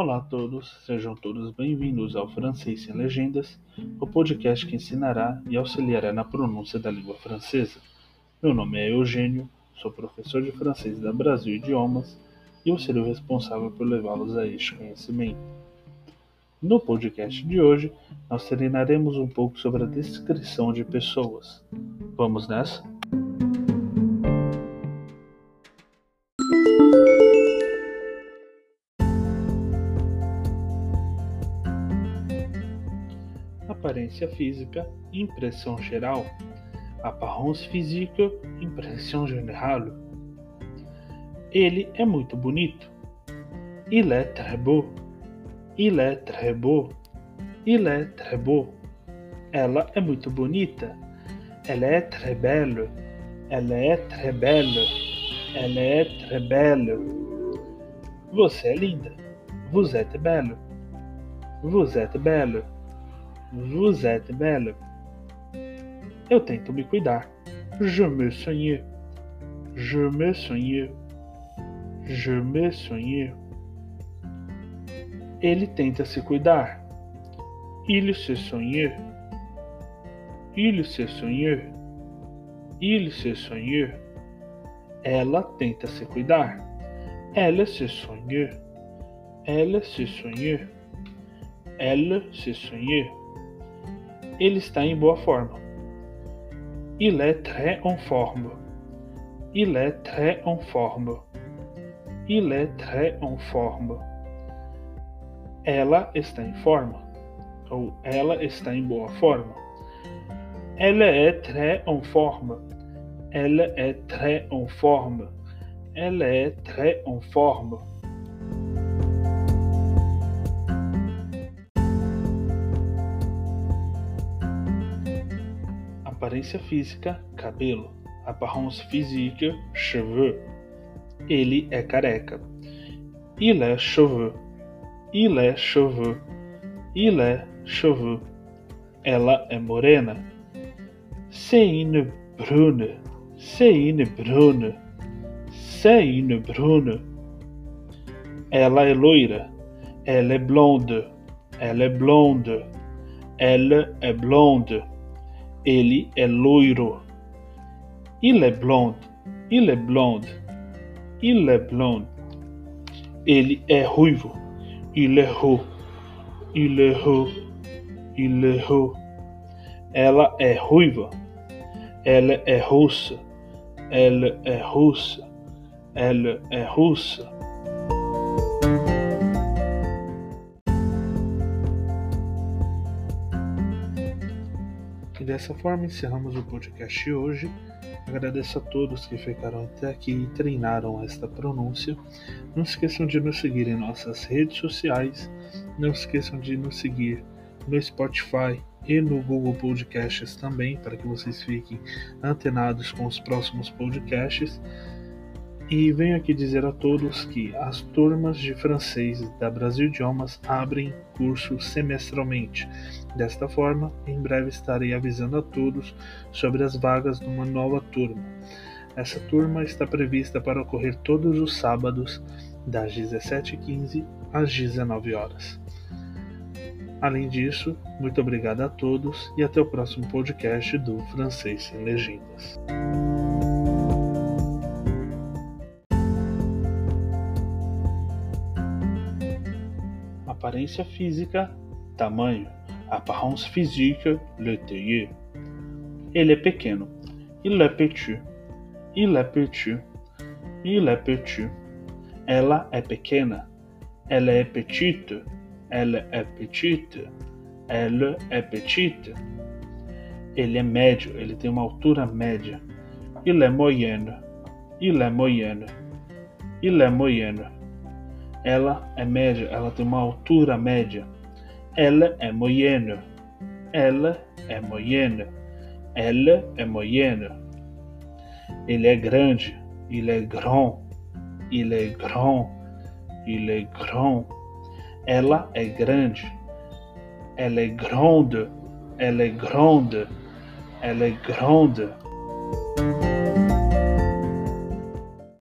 Olá a todos, sejam todos bem-vindos ao Francês Sem Legendas, o podcast que ensinará e auxiliará na pronúncia da língua francesa. Meu nome é Eugênio, sou professor de francês da Brasil Idiomas e eu serei o responsável por levá-los a este conhecimento. No podcast de hoje, nós treinaremos um pouco sobre a descrição de pessoas. Vamos nessa? Aparência física, impressão geral. Apparence physique, impressão geral. Ele é muito bonito. Il est très beau. Il est très beau. Il est très beau. Ela é muito bonita. Elle est très belle. Elle est très belle. Elle est très belle. Você é linda. Vous êtes belle. Vous êtes belle. Vous êtes belle. Eu tento me cuidar. Je me soigne. Je me soigne. Je me soigne. Ele tenta se cuidar. Il se soigne. Il se soigne. Il se soigne. Ela tenta se cuidar. Elle se soigne. Elle se soigne. Elle se soigne. Ele está em boa forma. Il est très en forme. Il est très en forme. Il est très en forme. Ela está em forma. Ou ela está em boa forma. Elle est très en forme. Elle est très en forme. Elle est très en forme. Aparência física, cabelo. Apparence physique, cheveux. Ele é careca. Il est cheveux. Il est cheveux. Il est cheveux. Ela é morena. C'est une brune. C'est une brune. C'est une brune. Ela é loira. Elle est blonde. Elle est blonde. Elle est blonde. Ele é loiro. Il est blonde. Il est blonde. Il est blonde. Ele é ruivo. Il est roux. Il est roux. Il est roux. Ela é ruiva. Ela é russa. Ela é russa. Ela é russa. E dessa forma encerramos o podcast de hoje. Agradeço a todos que ficaram até aqui e treinaram esta pronúncia. Não esqueçam de nos seguir em nossas redes sociais. Não esqueçam de nos seguir no Spotify e no Google Podcasts também, para que vocês fiquem antenados com os próximos podcasts. E venho aqui dizer a todos que as turmas de francês da Brasil Idiomas abrem curso semestralmente. Desta forma, em breve estarei avisando a todos sobre as vagas de uma nova turma. Essa turma está prevista para ocorrer todos os sábados, das 17h15 às 19 horas. Além disso, muito obrigado a todos e até o próximo podcast do Francês Sem Legendas. Aparência física, tamanho. Apparence physique, le. Ele é pequeno. Il est petit. Il est petit. Il est petit. Ela é pequena. Ela é petite. Elle est petite. Elle est petite. Ele é médio. Ele tem uma altura média. Il est moyenne. Il est moyenne. Il est moyenne. Ela é média. Ela tem uma altura média. Elle est moyenne. Elle est moyenne. Elle est moyenne. Ele é grande. Il est grand. Il est grand. Il est grand. Ela é grande. Elle est grande. Elle est grande. Elle est grande.